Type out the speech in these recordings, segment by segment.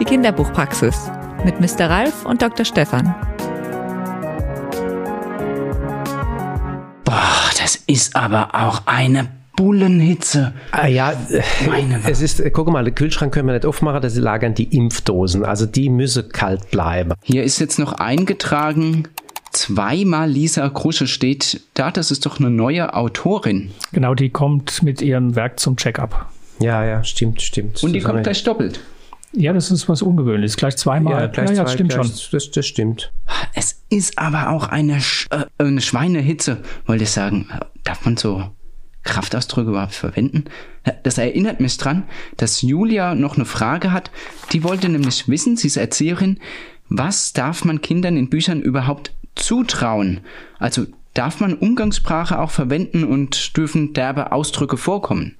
Die Kinderbuchpraxis mit Mr. Ralf und Dr. Stefan. Boah, das ist aber auch eine Bullenhitze. Ah, ja, Meine es ist, äh, guck mal, den Kühlschrank können wir nicht aufmachen, das lagern die Impfdosen. Also die müssen kalt bleiben. Hier ist jetzt noch eingetragen, zweimal Lisa Krusche steht da. Das ist doch eine neue Autorin. Genau, die kommt mit ihrem Werk zum Check-up. Ja, ja, stimmt, stimmt. Und die kommt gleich doppelt. Ja, das ist was Ungewöhnliches. Gleich zweimal. ja, gleich ja, ja zwei, stimmt gleich, schon. Das, das stimmt. Es ist aber auch eine, Sch äh, eine Schweinehitze, wollte ich sagen. Darf man so Kraftausdrücke überhaupt verwenden? Das erinnert mich dran, dass Julia noch eine Frage hat. Die wollte nämlich wissen, sie ist Erzieherin, was darf man Kindern in Büchern überhaupt zutrauen? Also darf man Umgangssprache auch verwenden und dürfen derbe Ausdrücke vorkommen?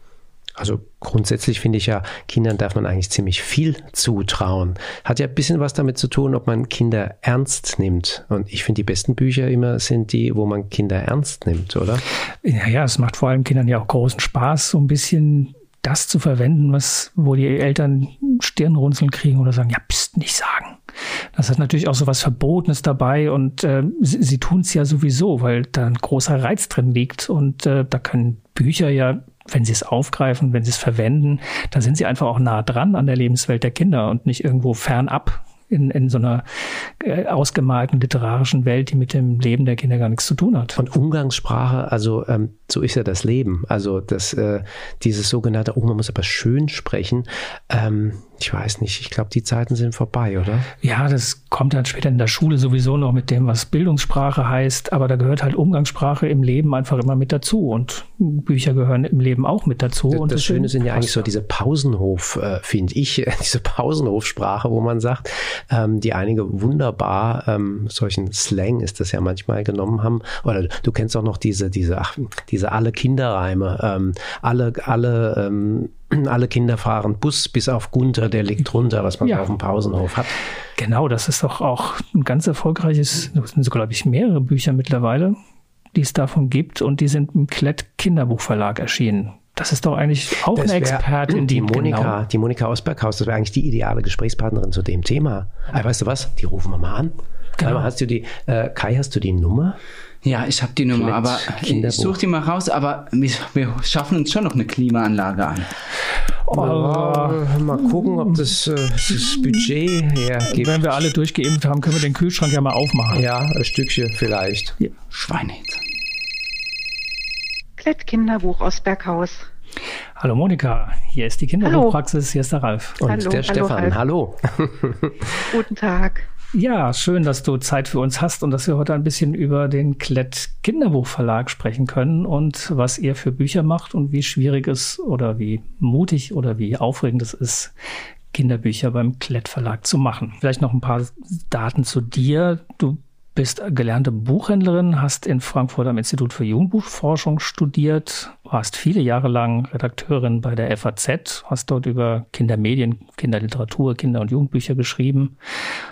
Also grundsätzlich finde ich ja, Kindern darf man eigentlich ziemlich viel zutrauen. Hat ja ein bisschen was damit zu tun, ob man Kinder ernst nimmt. Und ich finde, die besten Bücher immer sind die, wo man Kinder ernst nimmt, oder? Ja, ja, es macht vor allem Kindern ja auch großen Spaß, so ein bisschen das zu verwenden, was, wo die Eltern Stirnrunzeln kriegen oder sagen, ja, pst, nicht sagen. Das hat natürlich auch so was Verbotenes dabei und äh, sie, sie tun es ja sowieso, weil da ein großer Reiz drin liegt und äh, da können Bücher ja, wenn sie es aufgreifen, wenn sie es verwenden, da sind sie einfach auch nah dran an der Lebenswelt der Kinder und nicht irgendwo fernab in, in so einer äh, ausgemalten literarischen Welt, die mit dem Leben der Kinder gar nichts zu tun hat. Und Umgangssprache, also ähm, so ist ja das Leben. Also das, äh, dieses sogenannte, oh, man muss aber schön sprechen. Ähm, ich weiß nicht, ich glaube, die Zeiten sind vorbei, oder? Ja, das kommt dann später in der Schule sowieso noch mit dem, was Bildungssprache heißt, aber da gehört halt Umgangssprache im Leben einfach immer mit dazu und Bücher gehören im Leben auch mit dazu. Das, und das Schöne sind ja eigentlich so diese Pausenhof, äh, finde ich, diese Pausenhofsprache, wo man sagt, ähm, die einige wunderbar ähm, solchen Slang ist das ja manchmal genommen haben. Oder du kennst auch noch diese, diese, ach, diese alle Kinderreime, ähm, alle, alle, ähm, alle Kinder fahren Bus bis auf Gunther, der liegt drunter, was man Ja. auf dem Pausenhof hat. Genau, das ist doch auch ein ganz erfolgreiches, das sind so, glaube ich, mehrere Bücher mittlerweile, die es davon gibt und die sind im Klett Kinderbuchverlag erschienen. Das ist doch eigentlich auch Das eine wär- Expertin, die, die Monika, genau, die Monika aus Berghaus, das wäre eigentlich die ideale Gesprächspartnerin zu dem Thema. Aber weißt du was? Die rufen wir mal an. Genau. Einmal hast du die, äh, Kai, hast du die Nummer? Ja, ich habe die Nummer, Klett- aber ich Kinderbuch. suche die mal raus, aber wir, wir schaffen uns schon noch eine Klimaanlage an. Oh, Ja, mal gucken, ob das, äh, das Budget hergibt. wenn wir alle durchgeimpft haben, können wir den Kühlschrank ja mal aufmachen. Ja, ein Stückchen vielleicht. Schweinehitze. Klett Kinderbuch aus Berghaus. Hallo Monika, hier ist die Kinderbuchpraxis, hier ist der Ralf. Und Hallo, der hallo, Stefan, Ralf. hallo. Guten Tag. Ja, schön, dass du Zeit für uns hast und dass wir heute ein bisschen über den Klett Kinderbuchverlag sprechen können und was ihr für Bücher macht und wie schwierig es oder wie mutig oder wie aufregend es ist, Kinderbücher beim Klett Verlag zu machen. Vielleicht noch ein paar Daten zu dir. Du bist gelernte Buchhändlerin, hast in Frankfurt am Institut für Jugendbuchforschung studiert, warst viele Jahre lang Redakteurin bei der FAZ, hast dort über Kindermedien, Kinderliteratur, Kinder- und Jugendbücher geschrieben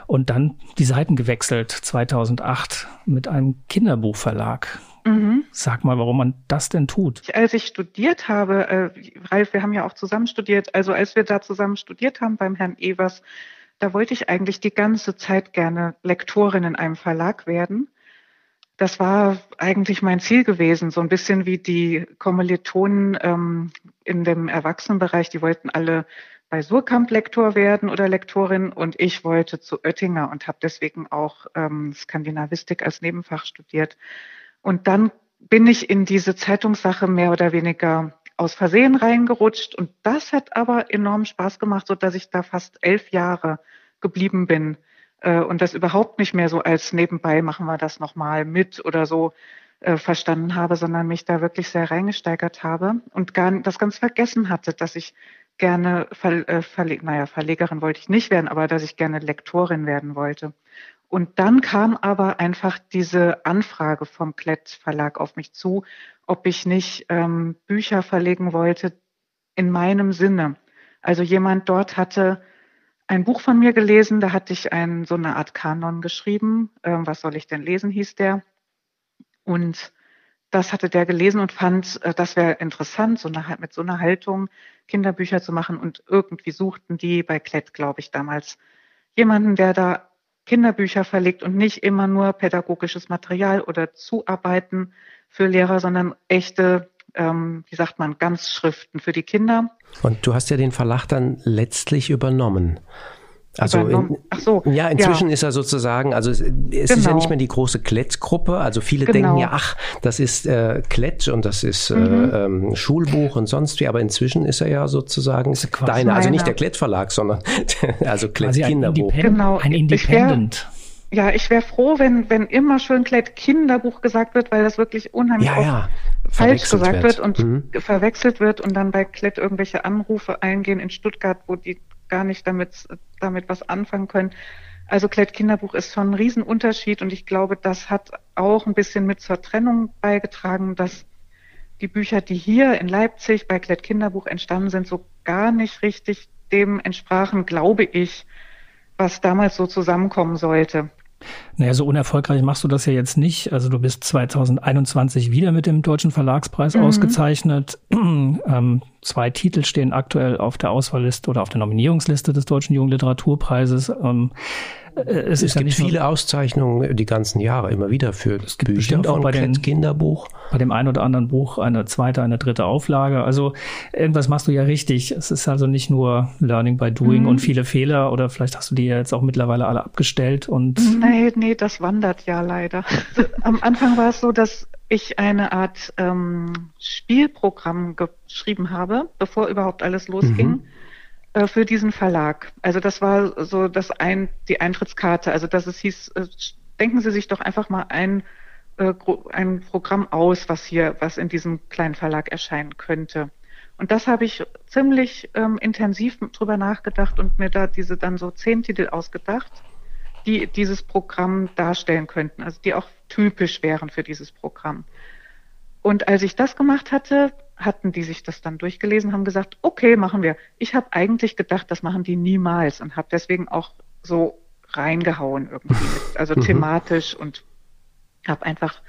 und dann die Seiten gewechselt 2008 mit einem Kinderbuchverlag. Sag mal, warum man das denn tut. Als ich studiert habe, äh, Ralf, wir haben ja auch zusammen studiert, also als wir da zusammen studiert haben beim Herrn Evers, da wollte ich eigentlich die ganze Zeit gerne Lektorin in einem Verlag werden. Das war eigentlich mein Ziel gewesen, so ein bisschen wie die Kommilitonen ähm, in dem Erwachsenenbereich, die wollten alle bei Surkamp Lektor werden oder Lektorin und ich wollte zu Oettinger und habe deswegen auch ähm, Skandinavistik als Nebenfach studiert. Und dann bin ich in diese Zeitungssache mehr oder weniger aus Versehen reingerutscht und das hat aber enorm Spaß gemacht, so dass ich da fast elf Jahre geblieben bin äh, und das überhaupt nicht mehr so als nebenbei machen wir das nochmal mit oder so äh, verstanden habe, sondern mich da wirklich sehr reingesteigert habe und gar das ganz vergessen hatte, dass ich gerne Ver, äh, Verle naja, Verlegerin wollte ich nicht werden, aber dass ich gerne Lektorin werden wollte. Und dann kam aber einfach diese Anfrage vom Klett Verlag auf mich zu, ob ich nicht ähm, Bücher verlegen wollte in meinem Sinne. Also jemand dort hatte ein Buch von mir gelesen, da hatte ich ein, so eine Art Kanon geschrieben. Ähm, was soll ich denn lesen, hieß der. Und das hatte der gelesen und fand, äh, das wäre interessant, so eine, mit so einer Haltung Kinderbücher zu machen. Und irgendwie suchten die bei Klett, glaube ich, damals jemanden, der da Kinderbücher verlegt und nicht immer nur pädagogisches Material oder Zuarbeiten für Lehrer, sondern echte, ähm, wie sagt man, Ganzschriften für die Kinder. Und du hast ja den Verlag dann letztlich übernommen. Also in, Ach so, ja, inzwischen ja. ist er sozusagen, also es, es genau. ist ja genau. nicht mehr die große Klett-Gruppe. Also viele genau. denken ja, ach, das ist äh, Klett und das ist äh, mhm. äh, ähm, Schulbuch und sonst wie. Aber inzwischen ist er ja sozusagen deine, also nicht der Klett-Verlag, sondern also Klett-Kinderbuch. Genau, ein Independent. Ja, ich wäre froh, wenn, wenn immer schön Klett Kinderbuch gesagt wird, weil das wirklich unheimlich ja, ja. falsch gesagt wird, wird und mhm. verwechselt wird und dann bei Klett irgendwelche Anrufe eingehen in Stuttgart, wo die gar nicht damit, damit was anfangen können. Also Klett Kinderbuch ist schon ein Riesenunterschied und ich glaube, das hat auch ein bisschen mit zur Trennung beigetragen, dass die Bücher, die hier in Leipzig bei Klett Kinderbuch entstanden sind, so gar nicht richtig dem entsprachen, glaube ich, was damals so zusammenkommen sollte. Naja, so unerfolgreich machst du das ja jetzt nicht. Also du bist 2021 wieder mit dem Deutschen Verlagspreis mhm. ausgezeichnet. ähm, zwei Titel stehen aktuell auf der Auswahlliste oder auf der Nominierungsliste des Deutschen Jugendliteraturpreises. Ähm, äh, es, es gibt viele Auszeichnungen die ganzen Jahre immer wieder für es gibt Bücher auch bei den, Kinderbuch. Bei dem einen oder anderen Buch eine zweite, eine dritte Auflage. Also irgendwas machst du ja richtig. Es ist also nicht nur Learning by Doing mhm. und viele Fehler oder vielleicht hast du die jetzt auch mittlerweile alle abgestellt und. Nee, nee, das wandert ja leider. Am Anfang war es so, dass ich eine Art ähm, Spielprogramm geschrieben habe, bevor überhaupt alles losging. Mhm äh, für diesen Verlag. Also das war so das ein, die Eintrittskarte. Also dass es hieß, äh, denken Sie sich doch einfach mal ein, äh, ein Programm aus, was hier, was in diesem kleinen Verlag erscheinen könnte. Und das habe ich ziemlich ähm, intensiv drüber nachgedacht und mir da diese dann so zehn Titel ausgedacht, die dieses Programm darstellen könnten, also die auch typisch wären für dieses Programm. Und als ich das gemacht hatte, hatten die sich das dann durchgelesen, haben gesagt, okay, machen wir. Ich habe eigentlich gedacht, das machen die niemals und habe deswegen auch so reingehauen irgendwie, mit, also mhm. thematisch und habe einfach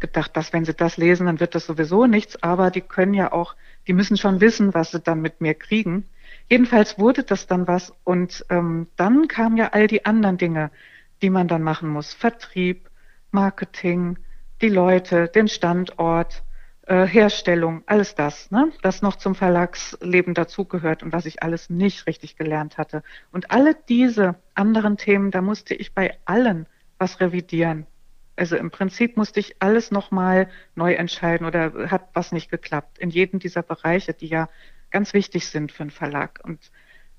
gedacht, dass wenn sie das lesen, dann wird das sowieso nichts, aber die können ja auch, die müssen schon wissen, was sie dann mit mir kriegen. Jedenfalls wurde das dann was und ähm, dann kamen ja all die anderen Dinge, die man dann machen muss. Vertrieb, Marketing, die Leute, den Standort, äh, Herstellung, alles das, ne, das noch zum Verlagsleben dazugehört und was ich alles nicht richtig gelernt hatte. Und alle diese anderen Themen, da musste ich bei allen was revidieren. Also im Prinzip musste ich alles nochmal neu entscheiden oder hat was nicht geklappt in jedem dieser Bereiche, die ja ganz wichtig sind für einen Verlag. Und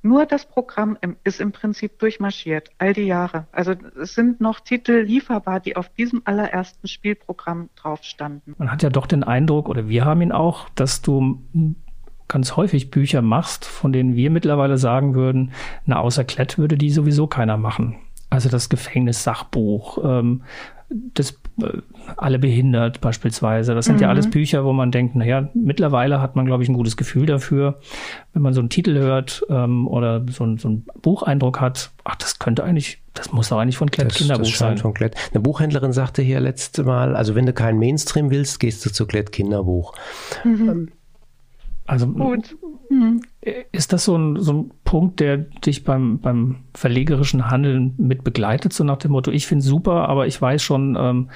nur das Programm ist im Prinzip durchmarschiert, all die Jahre. Also es sind noch Titel lieferbar, die auf diesem allerersten Spielprogramm drauf standen. Man hat ja doch den Eindruck, oder wir haben ihn auch, dass du ganz häufig Bücher machst, von denen wir mittlerweile sagen würden, na außer Klett würde die sowieso keiner machen. Also das Gefängnissachbuch, ähm, das alle behindert beispielsweise. Das sind mhm. ja alles Bücher, wo man denkt, naja, mittlerweile hat man, glaube ich, ein gutes Gefühl dafür, wenn man so einen Titel hört ähm, oder so, ein, so einen Bucheindruck hat, ach, das könnte eigentlich, das muss doch eigentlich von Klett das, Kinderbuch das sein. Von Klett. Eine Buchhändlerin sagte hier letzte Mal, also wenn du keinen Mainstream willst, gehst du zu Klett Kinderbuch. Mhm. Also Gut. Mhm. ist das so ein, so ein Punkt, der dich beim, beim verlegerischen Handeln mit begleitet, so nach dem Motto, ich finde super, aber ich weiß schon, ähm,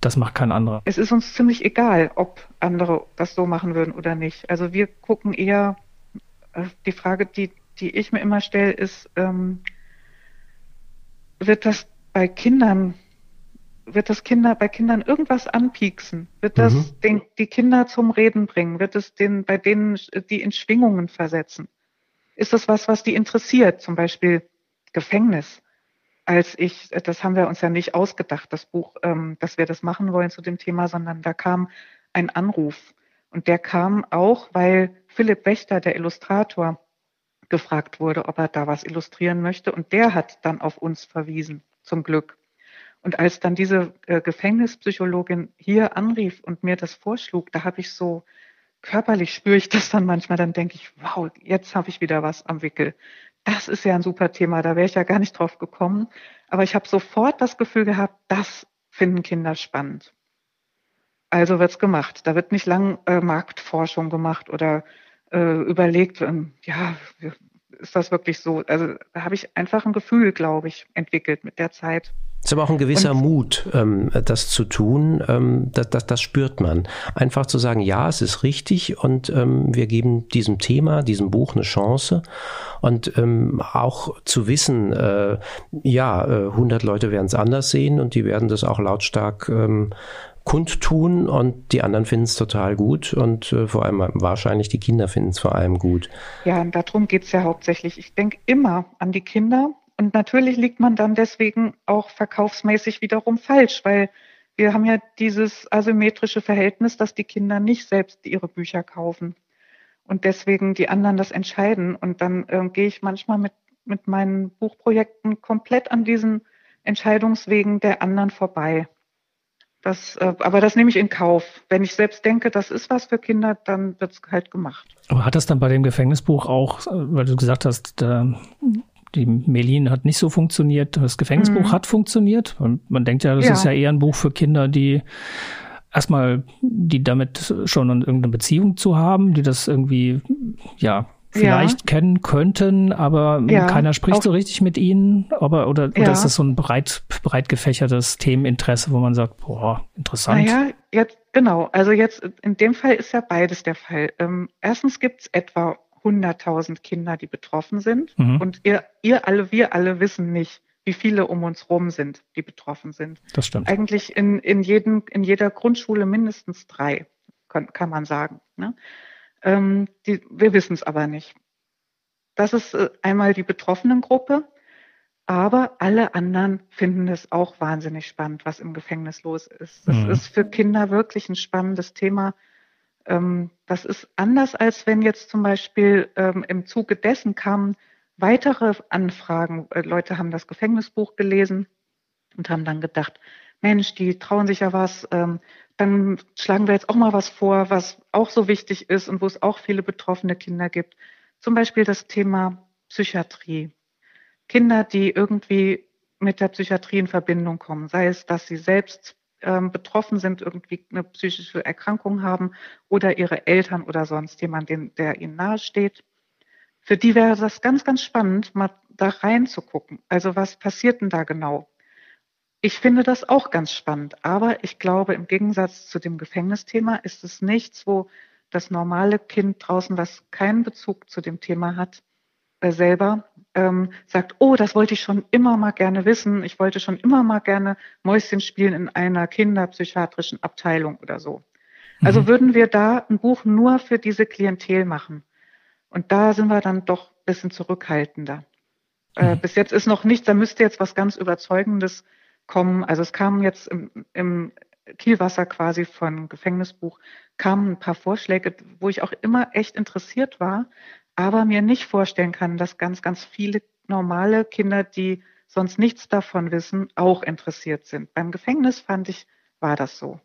das macht kein anderer? Es ist uns ziemlich egal, ob andere das so machen würden oder nicht. Also wir gucken eher, äh, die Frage, die, die ich mir immer stelle, ist, ähm, wird das bei Kindern wird das Kinder bei Kindern irgendwas anpieksen? Wird das mhm. den, die Kinder zum Reden bringen? Wird es den, bei denen die in Schwingungen versetzen? Ist das was, was die interessiert? Zum Beispiel Gefängnis. Als ich, das haben wir uns ja nicht ausgedacht, das Buch, ähm, dass wir das machen wollen zu dem Thema, sondern da kam ein Anruf. Und der kam auch, weil Philipp Wächter, der Illustrator, gefragt wurde, ob er da was illustrieren möchte. Und der hat dann auf uns verwiesen, zum Glück. Und als dann diese äh, Gefängnispsychologin hier anrief und mir das vorschlug, da habe ich so körperlich spüre ich das dann manchmal, dann denke ich, wow, jetzt habe ich wieder was am Wickel. Das ist ja ein super Thema, da wäre ich ja gar nicht drauf gekommen. Aber ich habe sofort das Gefühl gehabt, das finden Kinder spannend. Also wird's gemacht. Da wird nicht lang äh, Marktforschung gemacht oder äh, überlegt, ähm, ja, ist das wirklich so? Also da habe ich einfach ein Gefühl, glaube ich, entwickelt mit der Zeit. Es ist aber auch ein gewisser und, Mut, ähm, das zu tun. Ähm, das, das, das spürt man. Einfach zu sagen, ja, es ist richtig und ähm, wir geben diesem Thema, diesem Buch eine Chance. Und ähm, auch zu wissen, äh, ja, äh, 100 Leute werden es anders sehen und die werden das auch lautstark ähm, kundtun und die anderen finden es total gut und äh, vor allem wahrscheinlich die Kinder finden es vor allem gut. Ja, und darum geht es ja hauptsächlich. Ich denke immer an die Kinder und natürlich liegt man dann deswegen auch verkaufsmäßig wiederum falsch, weil wir haben ja dieses asymmetrische Verhältnis, dass die Kinder nicht selbst ihre Bücher kaufen und deswegen die anderen das entscheiden. Und dann äh, gehe ich manchmal mit, mit meinen Buchprojekten komplett an diesen Entscheidungswegen der anderen vorbei. Das, äh, aber das nehme ich in Kauf. Wenn ich selbst denke, das ist was für Kinder, dann wird es halt gemacht. Aber hat das dann bei dem Gefängnisbuch auch, weil du gesagt hast, der, die Melin hat nicht so funktioniert, das Gefängnisbuch mhm. hat funktioniert? Und man denkt ja, das ja. ist ja eher ein Buch für Kinder, die erstmal, die damit schon irgendeine Beziehung zu haben, die das irgendwie, ja, vielleicht ja. kennen könnten, aber ja, keiner spricht so richtig mit ihnen. Aber, oder, ja. oder ist das so ein breit, breit gefächertes Themeninteresse, wo man sagt, boah, interessant. Naja, jetzt, genau. Also jetzt, in dem Fall ist ja beides der Fall. Ähm, erstens gibt es etwa 100.000 Kinder, die betroffen sind. Mhm. Und ihr, ihr alle, wir alle wissen nicht, wie viele um uns rum sind, die betroffen sind. Das stimmt. Eigentlich in, in, jedem, in jeder Grundschule mindestens drei, kann, kann man sagen. Ne? Ähm, die, wir wissen es aber nicht. Das ist äh, einmal die betroffenen Gruppe, aber alle anderen finden es auch wahnsinnig spannend, was im Gefängnis los ist. Das mhm. ist für Kinder wirklich ein spannendes Thema. Ähm, das ist anders, als wenn jetzt zum Beispiel ähm, im Zuge dessen kamen weitere Anfragen. Äh, Leute haben das Gefängnisbuch gelesen und haben dann gedacht, Mensch, die trauen sich ja was, ähm, dann schlagen wir jetzt auch mal was vor, was auch so wichtig ist und wo es auch viele betroffene Kinder gibt. Zum Beispiel das Thema Psychiatrie. Kinder, die irgendwie mit der Psychiatrie in Verbindung kommen, sei es, dass sie selbst ähm, betroffen sind, irgendwie eine psychische Erkrankung haben oder ihre Eltern oder sonst jemand, der ihnen nahesteht. Für die wäre das ganz, ganz spannend, mal da reinzugucken. Also was passiert denn da genau? Ich finde das auch ganz spannend, aber ich glaube, im Gegensatz zu dem Gefängnisthema ist es nichts, wo das normale Kind draußen, was keinen Bezug zu dem Thema hat, äh, selber ähm, sagt, oh, das wollte ich schon immer mal gerne wissen. Ich wollte schon immer mal gerne Mäuschen spielen in einer kinderpsychiatrischen Abteilung oder so. Also mhm. würden wir da ein Buch nur für diese Klientel machen. Und da sind wir dann doch ein bisschen zurückhaltender. Äh, mhm. Bis jetzt ist noch nichts, da müsste jetzt was ganz Überzeugendes kommen. Also es kamen jetzt im, im Kielwasser quasi von Gefängnisbuch, kamen ein paar Vorschläge, wo ich auch immer echt interessiert war, aber mir nicht vorstellen kann, dass ganz, ganz viele normale Kinder, die sonst nichts davon wissen, auch interessiert sind. Beim Gefängnis fand ich, war das so.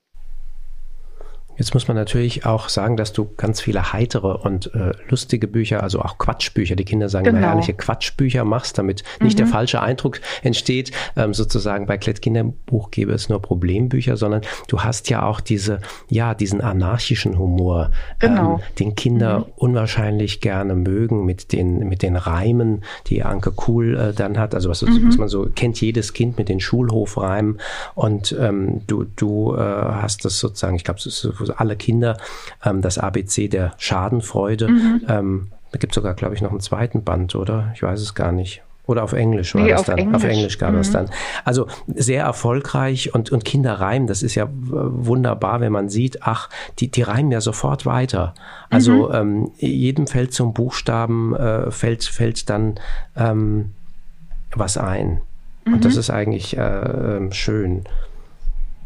Jetzt muss man natürlich auch sagen, dass du ganz viele heitere und äh, lustige Bücher, also auch Quatschbücher, die Kinder sagen genau. immer herrliche Quatschbücher machst, damit nicht mhm. der falsche Eindruck entsteht, ähm, sozusagen bei Klett Kinderbuch gäbe es nur Problembücher, sondern du hast ja auch diese, ja, diesen anarchischen Humor, genau. ähm, den Kinder mhm. unwahrscheinlich gerne mögen mit den, mit den Reimen, die Anke Kuhl äh, dann hat, also was, mhm. was man so kennt, jedes Kind mit den Schulhofreimen und ähm, du, du äh, hast das sozusagen, ich glaube, es ist alle Kinder ähm, das ABC der Schadenfreude. Mhm. Ähm, da gibt es sogar, glaube ich, noch einen zweiten Band, oder? Ich weiß es gar nicht. Oder auf Englisch war nee, das dann. Englisch. Auf Englisch gab mhm. es dann. Also sehr erfolgreich und, und Kinder reimen, das ist ja wunderbar, wenn man sieht, ach, die, die reimen ja sofort weiter. Also mhm. ähm, jedem fällt zum Buchstaben, äh, fällt, fällt dann ähm, was ein. Und mhm. das ist eigentlich äh, ähm, schön.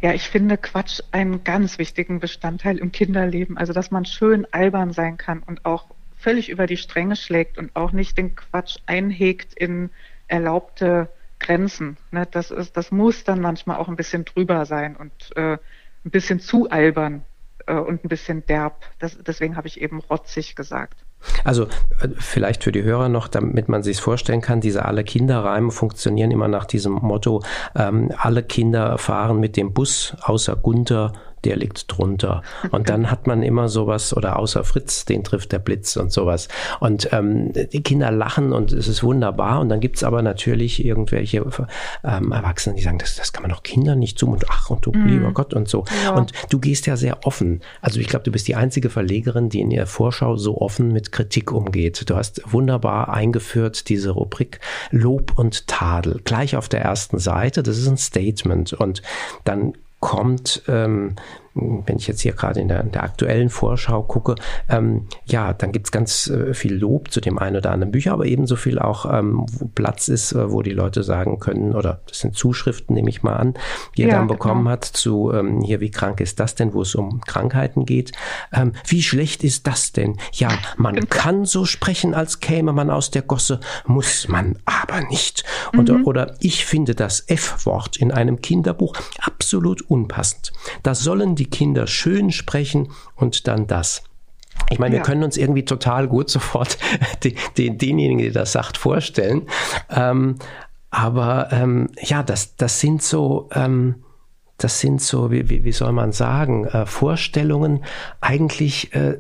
Ja, ich finde Quatsch einen ganz wichtigen Bestandteil im Kinderleben. Also, dass man schön albern sein kann und auch völlig über die Stränge schlägt und auch nicht den Quatsch einhegt in erlaubte Grenzen. Ne? Das ist, das muss dann manchmal auch ein bisschen drüber sein und äh, ein bisschen zu albern äh, und ein bisschen derb. Das, deswegen habe ich eben rotzig gesagt. Also äh, vielleicht für die Hörer noch, damit man sich vorstellen kann, diese alle Kinderreime funktionieren immer nach diesem Motto, ähm, alle Kinder fahren mit dem Bus außer Gunther der liegt drunter. Und dann hat man immer sowas, oder außer Fritz, den trifft der Blitz und sowas. Und ähm, die Kinder lachen und es ist wunderbar. Und dann gibt's aber natürlich irgendwelche ähm, Erwachsene, die sagen, das, das kann man doch Kindern nicht zumuten. Ach, und du, mm. lieber Gott und so. Ja. Und du gehst ja sehr offen. Also ich glaube, du bist die einzige Verlegerin, die in der Vorschau so offen mit Kritik umgeht. Du hast wunderbar eingeführt diese Rubrik Lob und Tadel. Gleich auf der ersten Seite. Das ist ein Statement. Und dann kommt ähm, wenn ich jetzt hier gerade in der, in der aktuellen Vorschau gucke, ähm, ja, dann gibt's ganz äh, viel Lob zu dem einen oder anderen Bücher, aber ebenso viel auch, ähm, wo Platz ist, äh, wo die Leute sagen können, oder das sind Zuschriften, nehme ich mal an, die er ja, dann bekommen genau. hat zu ähm, hier, wie krank ist das denn, wo es um Krankheiten geht. Ähm, wie schlecht ist das denn? Ja, man genau. kann so sprechen, als käme man aus der Gosse, muss man aber nicht. Und, mhm. Oder ich finde das F-Wort in einem Kinderbuch absolut unpassend. Da sollen die Kinder schön sprechen und dann das. Ich meine, ja. wir können uns irgendwie total gut sofort den, den, denjenigen, der das sagt, vorstellen. Ähm, aber ähm, ja, das, das sind so, ähm, das sind so, wie, wie, wie soll man sagen, äh, Vorstellungen. Eigentlich äh,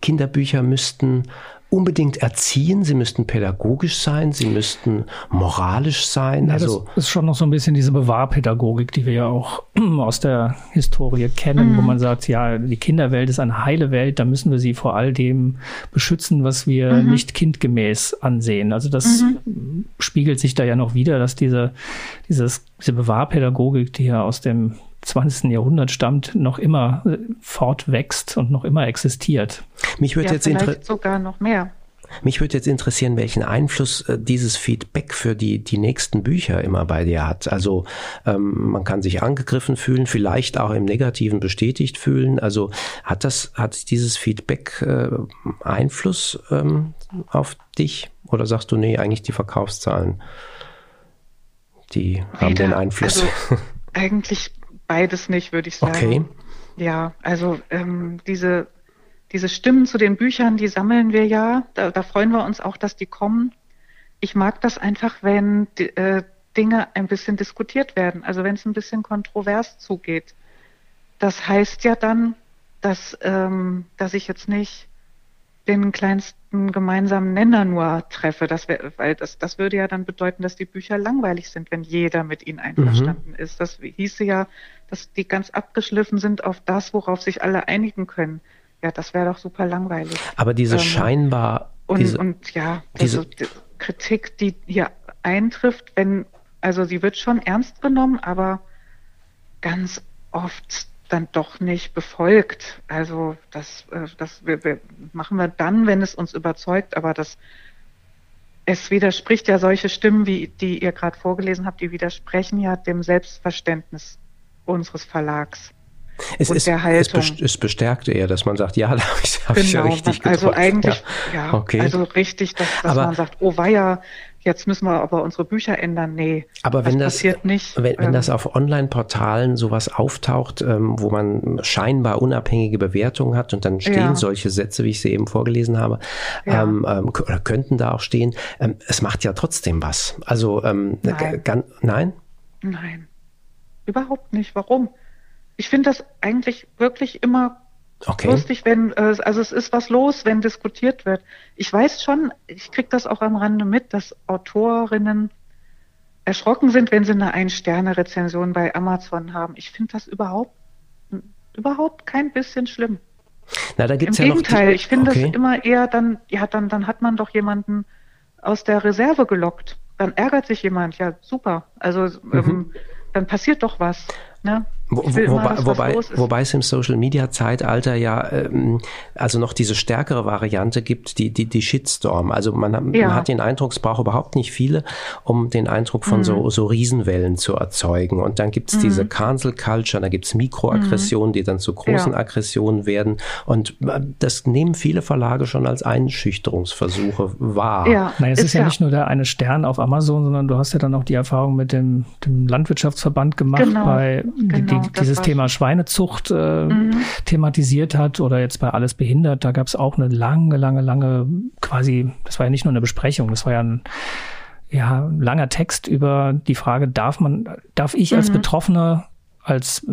Kinderbücher müssten unbedingt erziehen, sie müssten pädagogisch sein, sie müssten moralisch sein. Ja, also das ist schon noch so ein bisschen diese Bewahrpädagogik, die wir ja auch aus der Historie kennen, mhm. wo man sagt, ja, die Kinderwelt ist eine heile Welt, da müssen wir sie vor all dem beschützen, was wir mhm. nicht kindgemäß ansehen. Also das mhm. spiegelt sich da ja noch wieder, dass diese, dieses, diese Bewahrpädagogik, die ja aus dem 20. Jahrhundert stammt, noch immer äh, fortwächst und noch immer existiert. Mich würde ja, jetzt vielleicht sogar noch mehr. Mich würde jetzt interessieren, welchen Einfluss äh, dieses Feedback für die, die nächsten Bücher immer bei dir hat. Also ähm, man kann sich angegriffen fühlen, vielleicht auch im Negativen bestätigt fühlen. Also hat das, hat dieses Feedback äh, Einfluss ähm, auf dich? Oder sagst du, nee, eigentlich die Verkaufszahlen, die Weder, haben den Einfluss? Also eigentlich beides nicht, würde ich sagen. Okay. Ja, also ähm, diese, diese Stimmen zu den Büchern, die sammeln wir ja. Da, da freuen wir uns auch, dass die kommen. Ich mag das einfach, wenn die, äh, Dinge ein bisschen diskutiert werden, also wenn es ein bisschen kontrovers zugeht. Das heißt ja dann, dass, ähm, dass ich jetzt nicht den kleinsten gemeinsamen Nenner nur treffe. Das wär, weil das, das würde ja dann bedeuten, dass die Bücher langweilig sind, wenn jeder mit ihnen einverstanden mhm. ist. Das hieße ja, dass die ganz abgeschliffen sind auf das, worauf sich alle einigen können. Ja, das wäre doch super langweilig. Aber diese ähm, scheinbar. Und, diese, und ja, diese also, die Kritik, die hier eintrifft, wenn, also sie wird schon ernst genommen, aber ganz oft dann doch nicht befolgt. Also das, äh, das wir, wir machen wir dann, wenn es uns überzeugt, aber das es widerspricht ja solche Stimmen, wie die ihr gerade vorgelesen habt, die widersprechen ja dem Selbstverständnis unseres Verlags. Es, ist, es, es bestärkt eher, dass man sagt, ja, da habe ich, hab genau, ich ja richtig geträumt. Also eigentlich, ja, ja okay. also richtig, dass, dass man sagt, oh weia, jetzt müssen wir aber unsere Bücher ändern. Nee, aber wenn das, passiert nicht. Wenn, wenn ähm, das auf Online-Portalen sowas auftaucht, ähm, wo man scheinbar unabhängige Bewertungen hat und dann stehen ja. solche Sätze, wie ich sie eben vorgelesen habe, ja. ähm, ähm oder könnten da auch stehen, ähm, es macht ja trotzdem was. Also, ähm, nein. nein? Nein, überhaupt nicht. Warum? Ich finde das eigentlich wirklich immer Okay. Lustig, wenn, äh, also es ist was los, wenn diskutiert wird. Ich weiß schon, ich kriege das auch am Rande mit, dass Autorinnen erschrocken sind, wenn sie eine Ein-Sterne-Rezension bei Amazon haben. Ich finde das überhaupt, überhaupt kein bisschen schlimm. Na, da gibt's Im ja Gegenteil, noch die, ich finde okay. das immer eher dann, ja, dann, dann hat man doch jemanden aus der Reserve gelockt. Dann ärgert sich jemand, ja, super. Also mhm. ähm, dann passiert doch was. Ne? Wo, wobei, wobei, wobei es im Social Media Zeitalter ja ähm, also noch diese stärkere Variante gibt, die, die, die Shitstorm. Also man, ja. man hat den Eindruck, es braucht überhaupt nicht viele, um den Eindruck von mhm. so, so Riesenwellen zu erzeugen. Und dann gibt's mhm. diese Cancel Culture, da gibt's Mikroaggressionen, mhm. die dann zu großen ja. Aggressionen werden. Und äh, das nehmen viele Verlage schon als Einschüchterungsversuche wahr. Ja, naja, es ist, ist ja, ja, nicht nur der eine Stern auf Amazon, sondern du hast ja dann auch die Erfahrung mit dem, dem Landwirtschaftsverband gemacht genau. bei genau die, dieses Thema Schweinezucht äh, mhm. thematisiert hat oder jetzt bei Alles behindert, da gab es auch eine lange, lange, lange, quasi, das war ja nicht nur eine Besprechung, das war ja ein ja, langer Text über die Frage, darf man, darf ich als mhm. Betroffener als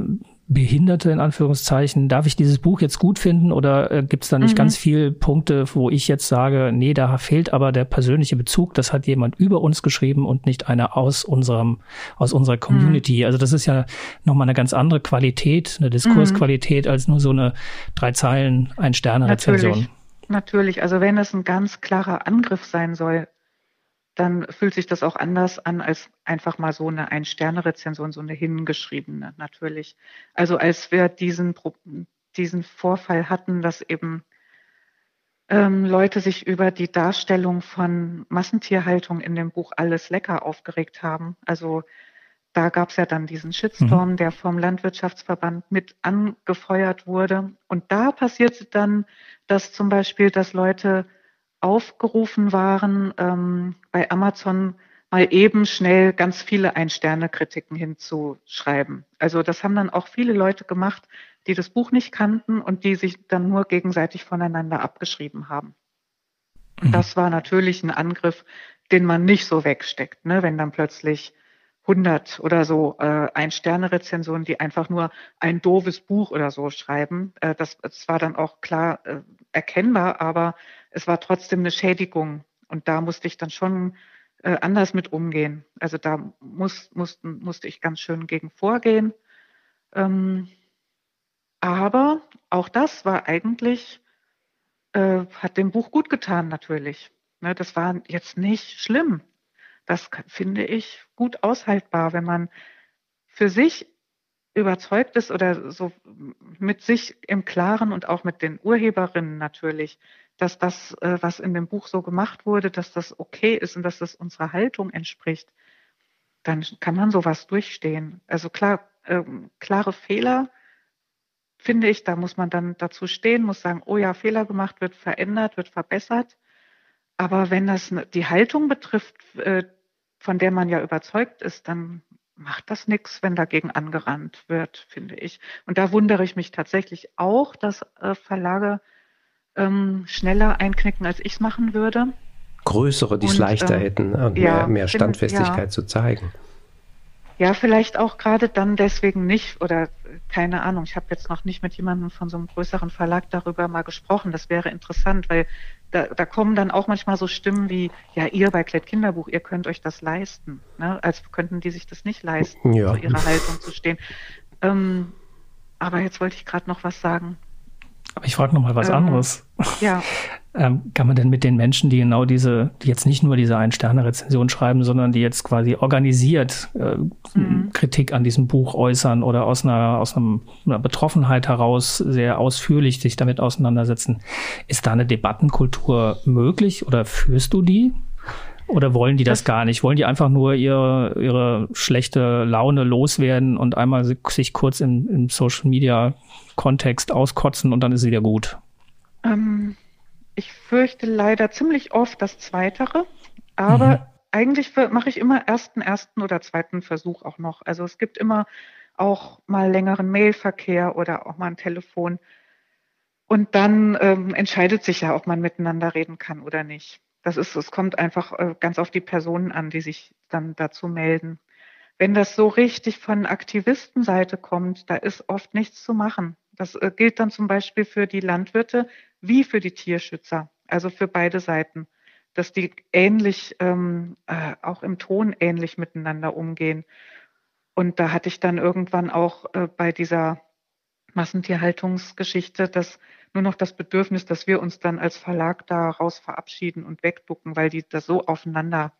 Behinderte in Anführungszeichen, darf ich dieses Buch jetzt gut finden oder äh, gibt es da nicht mhm. ganz viele Punkte, wo ich jetzt sage, nee, da fehlt aber der persönliche Bezug, das hat jemand über uns geschrieben und nicht einer aus unserem, aus unserer Community. Mhm. Also das ist ja nochmal eine ganz andere Qualität, eine Diskursqualität mhm. als nur so eine drei Zeilen, ein Sterne-Rezension. Natürlich. Natürlich, also wenn es ein ganz klarer Angriff sein soll dann fühlt sich das auch anders an als einfach mal so eine Ein-Sterne-Rezension, so eine hingeschriebene natürlich. Also als wir diesen, diesen Vorfall hatten, dass eben ähm, Leute sich über die Darstellung von Massentierhaltung in dem Buch Alles Lecker aufgeregt haben. Also da gab es ja dann diesen Shitstorm, mhm. der vom Landwirtschaftsverband mit angefeuert wurde. Und da passierte dann, dass zum Beispiel, dass Leute aufgerufen waren, ähm, bei Amazon mal eben schnell ganz viele Ein-Sterne-Kritiken hinzuschreiben. Also das haben dann auch viele Leute gemacht, die das Buch nicht kannten und die sich dann nur gegenseitig voneinander abgeschrieben haben. Mhm. Das war natürlich ein Angriff, den man nicht so wegsteckt, ne? wenn dann plötzlich 100 oder so äh, Ein-Sterne-Rezensionen, die einfach nur ein doofes Buch oder so schreiben. Äh, das, das war dann auch klar äh, erkennbar, aber es war trotzdem eine Schädigung. Und da musste ich dann schon äh, anders mit umgehen. Also da muss, mussten, musste ich ganz schön gegen vorgehen. Ähm, aber auch das war eigentlich, äh, hat dem Buch gut getan natürlich. Ne, das war jetzt nicht schlimm. Das finde ich gut aushaltbar, wenn man für sich überzeugt ist oder so mit sich im Klaren und auch mit den Urheberinnen natürlich, dass das, äh, was in dem Buch so gemacht wurde, dass das okay ist und dass das unserer Haltung entspricht, dann kann man sowas durchstehen. Also klar, ähm, klare Fehler finde ich, da muss man dann dazu stehen, muss sagen, oh ja, Fehler gemacht, wird verändert, wird verbessert. Aber wenn das die Haltung betrifft, äh, von der man ja überzeugt ist, dann macht das nichts, wenn dagegen angerannt wird, finde ich. Und da wundere ich mich tatsächlich auch, dass äh, Verlage ähm, schneller einknicken, als ich es machen würde. Größere, die es leichter ähm, hätten und ja, mehr, mehr Standfestigkeit ja. zu zeigen. Ja, vielleicht auch gerade dann deswegen nicht oder keine Ahnung. Ich habe jetzt noch nicht mit jemandem von so einem größeren Verlag darüber mal gesprochen. Das wäre interessant, weil da, da kommen dann auch manchmal so Stimmen wie, ja, ihr bei Klett Kinderbuch, ihr könnt euch das leisten. Ne? Als könnten die sich das nicht leisten, ja. zu ihrer Haltung zu stehen. Ähm, aber jetzt wollte ich gerade noch was sagen. Aber ich frage noch mal was ähm, anderes. Ja. ähm, kann man denn mit den Menschen, die genau diese, die jetzt nicht nur diese Ein-Sterne-Rezension schreiben, sondern die jetzt quasi organisiert äh, mhm. Kritik an diesem Buch äußern oder aus einer, aus einem, einer Betroffenheit heraus sehr ausführlich sich damit auseinandersetzen, ist da eine Debattenkultur möglich oder führst du die? Oder wollen die das, gar nicht? Wollen die einfach nur ihre, ihre schlechte Laune loswerden und einmal sich kurz im, im Social Media Kontext auskotzen und dann ist es wieder gut? Ähm, ich fürchte leider ziemlich oft das Zweitere, aber mhm. eigentlich mache ich immer ersten, ersten oder zweiten Versuch auch noch. Also es gibt immer auch mal längeren Mailverkehr oder auch mal ein Telefon. Und dann ähm, entscheidet sich ja, ob man miteinander reden kann oder nicht. Das ist, es kommt einfach äh, ganz auf die Personen an, die sich dann dazu melden. Wenn das so richtig von Aktivistenseite kommt, da ist oft nichts zu machen. Das äh, gilt dann zum Beispiel für die Landwirte wie für die Tierschützer, also für beide Seiten, dass die ähnlich, ähm, äh, auch im Ton ähnlich miteinander umgehen. Und da hatte ich dann irgendwann auch äh, bei dieser Massentierhaltungsgeschichte das nur noch das Bedürfnis, dass wir uns dann als Verlag daraus verabschieden und wegducken, weil die das so aufeinander,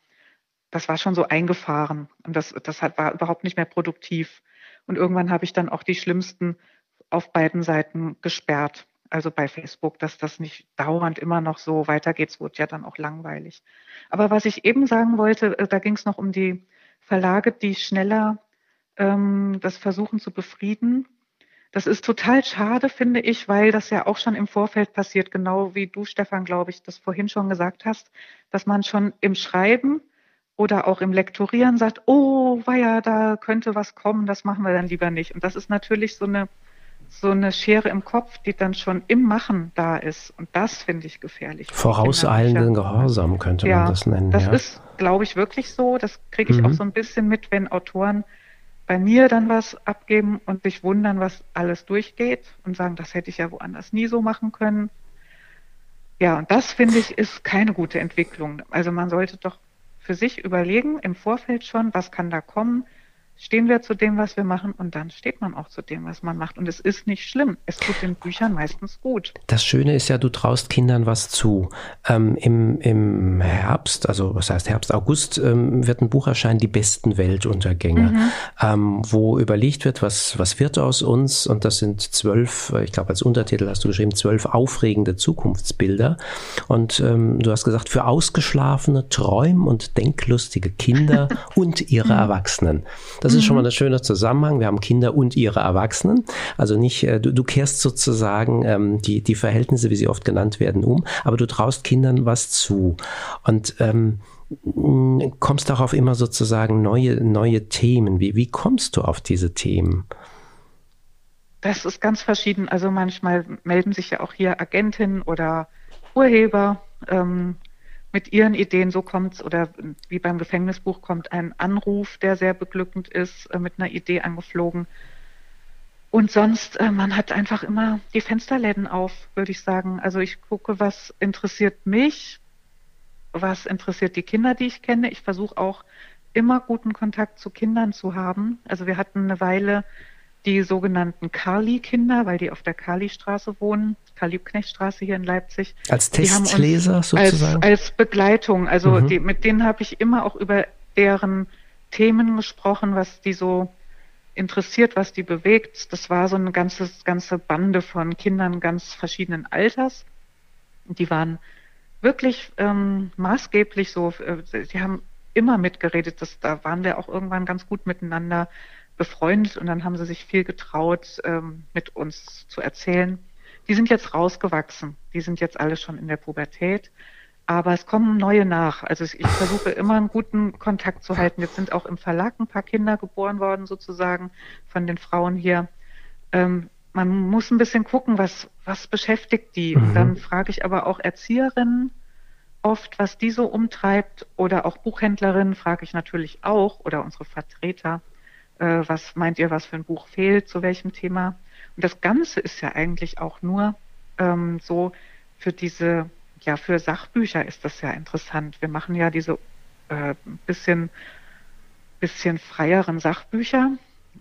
das war schon so eingefahren und das, das hat, war überhaupt nicht mehr produktiv. Und irgendwann habe ich dann auch die schlimmsten auf beiden Seiten gesperrt. Also bei Facebook, dass das nicht dauernd immer noch so weitergeht. Es wurde ja dann auch langweilig. Aber was ich eben sagen wollte, äh, da ging es noch um die Verlage, die schneller ähm, das versuchen zu befrieden das ist total schade, finde ich, weil das ja auch schon im Vorfeld passiert, genau wie du, Stefan, glaube ich, das vorhin schon gesagt hast, dass man schon im Schreiben oder auch im Lektorieren sagt, oh, ja, da könnte was kommen, das machen wir dann lieber nicht. Und das ist natürlich so eine, so eine Schere im Kopf, die dann schon im Machen da ist. Und das finde ich gefährlich. Vorauseilenden Gehorsam könnte ja, man das nennen. Das ja. ist, glaube ich, wirklich so. Das kriege ich hm. auch so ein bisschen mit, wenn Autoren bei mir dann was abgeben und sich wundern, was alles durchgeht und sagen, das hätte ich ja woanders nie so machen können. Ja, und das finde ich ist keine gute Entwicklung. Also man sollte doch für sich überlegen im Vorfeld schon, was kann da kommen, stehen wir zu dem, was wir machen und dann steht man auch zu dem, was man macht. Und es ist nicht schlimm. Es tut den Büchern meistens gut. Das Schöne ist ja, du traust Kindern was zu. Ähm, im, Im Herbst, also was heißt Herbst, August, ähm, wird ein Buch erscheinen, Die besten Weltuntergänge, mhm. ähm, wo überlegt wird, was, was wird aus uns. Und das sind zwölf, ich glaube als Untertitel hast du geschrieben, zwölf aufregende Zukunftsbilder. Und ähm, du hast gesagt, für ausgeschlafene, träum- und denklustige Kinder und ihre mhm. Erwachsenen. Das mhm. ist schon mal mhm. ein schöner Zusammenhang. Wir haben Kinder und ihre Erwachsenen. Also nicht, äh, du, du kehrst sozusagen ähm, die, die Verhältnisse, wie sie oft genannt werden, um, aber du traust Kindern was zu. Und ähm, kommst darauf immer sozusagen neue, neue Themen. Wie, wie kommst du auf diese Themen? Das ist ganz verschieden. Also manchmal melden sich ja auch hier Agentinnen oder Urheber ähm, mit ihren Ideen, so kommt oder wie beim Gefängnisbuch kommt ein Anruf, der sehr beglückend ist, äh, mit einer Idee angeflogen. Und sonst, äh, man hat einfach immer die Fensterläden auf, würde ich sagen. Also ich gucke, was interessiert mich, was interessiert die Kinder, die ich kenne. Ich versuche auch immer guten Kontakt zu Kindern zu haben. Also wir hatten eine Weile die sogenannten Kali-Kinder, weil die auf der Kali-Straße wohnen, Karl-Liebknecht-Straße hier in Leipzig. Als Testleser sozusagen? Als, als Begleitung. Also mhm. die, mit denen habe ich immer auch über deren Themen gesprochen, was die so interessiert, was die bewegt. Das war so eine ganze, ganze Bande von Kindern ganz verschiedenen Alters. Die waren wirklich ähm, maßgeblich so, äh, die haben immer mitgeredet. Das, da waren wir auch irgendwann ganz gut miteinander befreundet und dann haben sie sich viel getraut, ähm, mit uns zu erzählen. Die sind jetzt rausgewachsen. Die sind jetzt alle schon in der Pubertät. Aber es kommen neue nach. Also ich versuche immer einen guten Kontakt zu halten. Jetzt sind auch im Verlag ein paar Kinder geboren worden, sozusagen, von den Frauen hier. Ähm, man muss ein bisschen gucken, was, was beschäftigt die. Mhm. Und dann frage ich aber auch Erzieherinnen oft, was die so umtreibt. Oder auch Buchhändlerinnen frage ich natürlich auch. Oder unsere Vertreter äh, was meint ihr, was für ein Buch fehlt, zu welchem Thema. Und das Ganze ist ja eigentlich auch nur ähm, so für diese, ja, für Sachbücher ist das ja interessant. Wir machen ja diese äh, bisschen, bisschen freieren Sachbücher.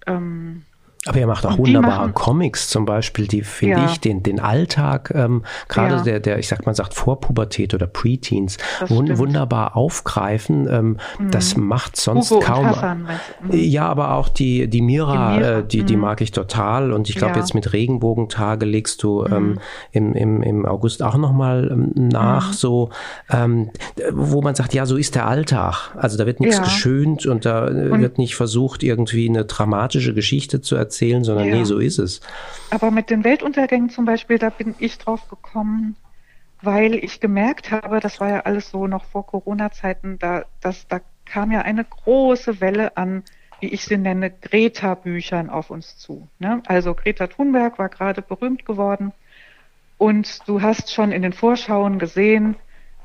Ähm, aber ihr macht auch wunderbare machen, Comics zum Beispiel, die finde ja. ich den, den Alltag, ähm, gerade ja. der, der, ich sag mal, sagt Vorpubertät oder Preteens, wun wunderbar aufgreifen. Ähm, mhm. Das macht sonst Hugo kaum. Hassan, mhm. Ja, aber auch die, die Mira, die, Mira. Äh, die, mhm. die, mag ich total. Und ich glaube, ja. jetzt mit Regenbogentage legst du ähm, mhm. im, im, im August auch nochmal ähm, nach, mhm. so, ähm, wo man sagt, ja, so ist der Alltag. Also da wird nichts geschönt und da äh, und wird nicht versucht, irgendwie eine dramatische Geschichte zu erzählen erzählen, sondern ja. nee, so ist es. Aber mit den Weltuntergängen zum Beispiel, da bin ich drauf gekommen, weil ich gemerkt habe, das war ja alles so noch vor Corona-Zeiten, da, dass, da kam ja eine große Welle an, wie ich sie nenne, Greta-Büchern auf uns zu. Ne? Also Greta Thunberg war gerade berühmt geworden und du hast schon in den Vorschauen gesehen,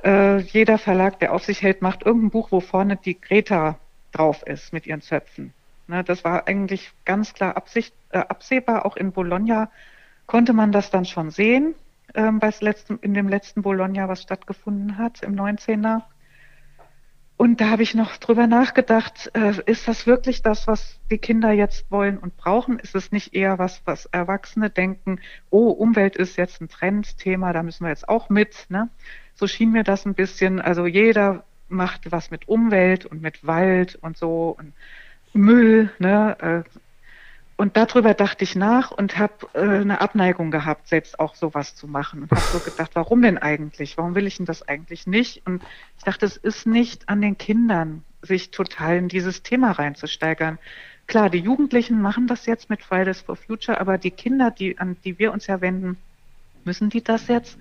äh, jeder Verlag, der auf sich hält, macht irgendein Buch, wo vorne die Greta drauf ist mit ihren Zöpfen. Ne, das war eigentlich ganz klar Absicht, äh, absehbar. Auch in Bologna konnte man das dann schon sehen, ähm, letzten, in dem letzten Bologna, was stattgefunden hat im 19er. Und da habe ich noch drüber nachgedacht, äh, ist das wirklich das, was die Kinder jetzt wollen und brauchen? Ist es nicht eher was, was Erwachsene denken, oh, Umwelt ist jetzt ein Trendthema, da müssen wir jetzt auch mit. Ne? So schien mir das ein bisschen, also jeder macht was mit Umwelt und mit Wald und so. Und Müll, ne? Äh, und darüber dachte ich nach und habe äh, eine Abneigung gehabt, selbst auch sowas zu machen. Und habe so gedacht, warum denn eigentlich? Warum will ich denn das eigentlich nicht? Und ich dachte, es ist nicht an den Kindern, sich total in dieses Thema reinzusteigern. Klar, die Jugendlichen machen das jetzt mit Fridays for Future, aber die Kinder, die, an die wir uns ja wenden, müssen die das jetzt?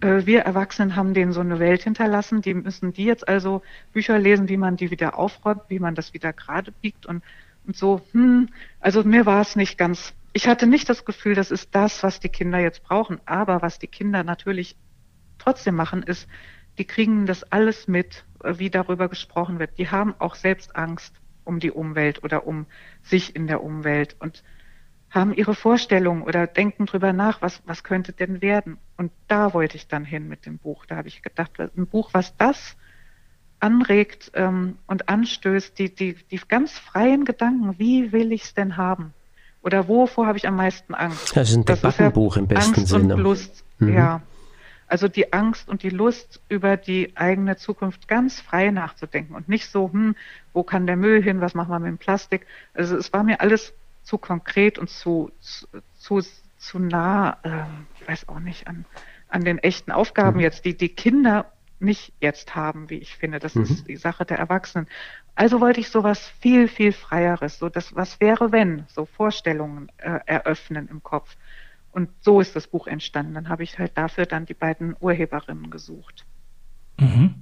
Äh, wir Erwachsenen haben denen so eine Welt hinterlassen, die müssen die jetzt also Bücher lesen, wie man die wieder aufräumt, wie man das wieder gerade biegt und, und so, hm, also mir war es nicht ganz, ich hatte nicht das Gefühl, das ist das, was die Kinder jetzt brauchen, aber was die Kinder natürlich trotzdem machen, ist, die kriegen das alles mit, äh, wie darüber gesprochen wird. Die haben auch selbst Angst. um die Umwelt oder um sich in der Umwelt und haben ihre Vorstellungen oder denken drüber nach, was, was könnte denn werden. Und da wollte ich dann hin mit dem Buch. Da habe ich gedacht, ein Buch, was das anregt ähm, und anstößt, die, die, die ganz freien Gedanken, wie will ich es denn haben? Oder wovor habe ich am meisten Angst? Das ist ein Debattenbuch ja im besten Angst Sinne. Und Lust, mhm. ja. Also die Angst und die Lust über die eigene Zukunft ganz frei nachzudenken und nicht so, hm, wo kann der Müll hin, was machen wir mit dem Plastik? Also es war mir alles zu konkret und zu, zu, zu nah, äh, ich weiß auch nicht, an, an den echten Aufgaben mhm. jetzt, die die Kinder nicht jetzt haben, wie ich finde. Das mhm. ist die Sache der Erwachsenen. Also wollte ich sowas viel, viel freieres, so das, was wäre, wenn, so Vorstellungen äh, eröffnen im Kopf. Und so ist das Buch entstanden. Dann habe ich halt dafür dann die beiden Urheberinnen gesucht. Mhm.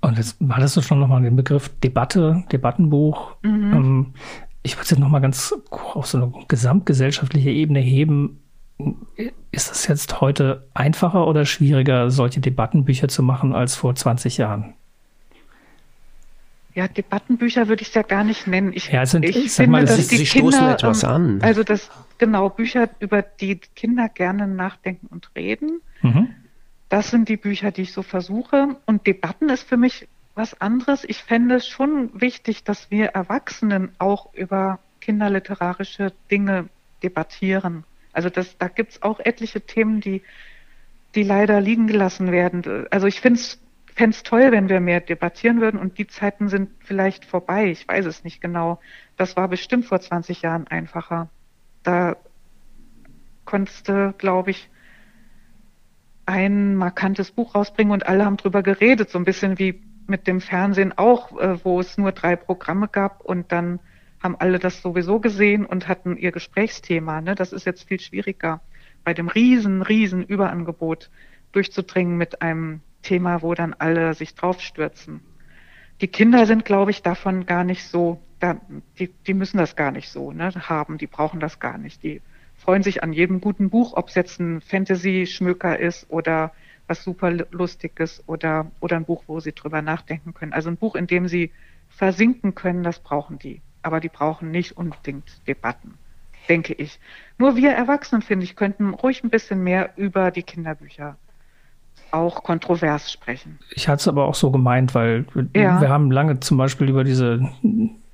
Und jetzt hattest du schon nochmal den Begriff Debatte, Debattenbuch. Mhm. Ähm, ich würde es jetzt nochmal ganz auf so eine gesamtgesellschaftliche Ebene heben. Ist es jetzt heute einfacher oder schwieriger, solche Debattenbücher zu machen als vor 20 Jahren? Ja, Debattenbücher würde ich es ja gar nicht nennen. Ich, ja, sind, ich finde, mal, dass die Sie Kinder, stoßen etwas ähm, an. Also das genau Bücher, über die Kinder gerne nachdenken und reden. Mhm. Das sind die Bücher, die ich so versuche. Und Debatten ist für mich was anderes. Ich fände es schon wichtig, dass wir Erwachsenen auch über kinderliterarische Dinge debattieren. Also das, da gibt es auch etliche Themen, die, die leider liegen gelassen werden. Also ich fände es toll, wenn wir mehr debattieren würden und die Zeiten sind vielleicht vorbei. Ich weiß es nicht genau. Das war bestimmt vor 20 Jahren einfacher. Da konntest du, glaube ich, ein markantes Buch rausbringen und alle haben drüber geredet, so ein bisschen wie mit dem Fernsehen auch, äh, wo es nur drei Programme gab und dann haben alle das sowieso gesehen und hatten ihr Gesprächsthema. Ne? Das ist jetzt viel schwieriger, bei dem riesen, riesen Überangebot durchzudringen mit einem Thema, wo dann alle sich draufstürzen. Die Kinder sind, glaube ich, davon gar nicht so, da, die, die müssen das gar nicht so ne, haben, die brauchen das gar nicht. Die freuen sich an jedem guten Buch, ob es jetzt ein Fantasy-Schmöker ist oder was super Lustiges oder, oder ein Buch, wo sie drüber nachdenken können. Also ein Buch, in dem sie versinken können, das brauchen die. Aber die brauchen nicht unbedingt Debatten, denke ich. Nur wir Erwachsenen, finde ich, könnten ruhig ein bisschen mehr über die Kinderbücher auch kontrovers sprechen. Ich hatte es aber auch so gemeint, weil ja. wir haben lange zum Beispiel über diese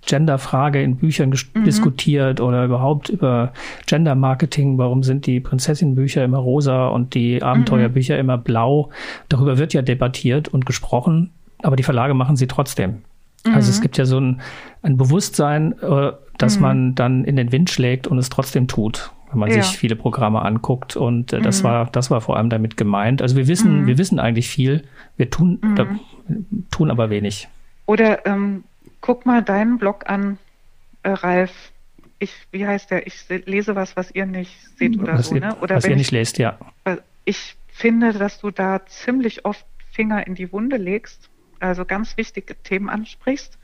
Gender-Frage in Büchern mhm. diskutiert oder überhaupt über Gender-Marketing. Warum sind die Prinzessin-Bücher immer rosa und die Abenteuerbücher mhm. immer blau? Darüber wird ja debattiert und gesprochen, aber die Verlage machen sie trotzdem. Mhm. Also es mhm. gibt ja so ein, ein Bewusstsein, äh, dass mhm. man dann in den Wind schlägt und es trotzdem tut wenn man ja. sich viele Programme anguckt. Und äh, das mhm. war, das war vor allem damit gemeint. Also wir wissen, mhm. wir wissen eigentlich viel, wir tun, mhm. da, tun aber wenig. Oder ähm, guck mal deinen Blog an, äh, Ralf. Ich, wie heißt der? Ich lese was, was ihr nicht seht oder was so, ihr, ne? Oder was ihr nicht ich, lest, ja. Ich finde, dass du da ziemlich oft Finger in die Wunde legst, also ganz wichtige Themen ansprichst.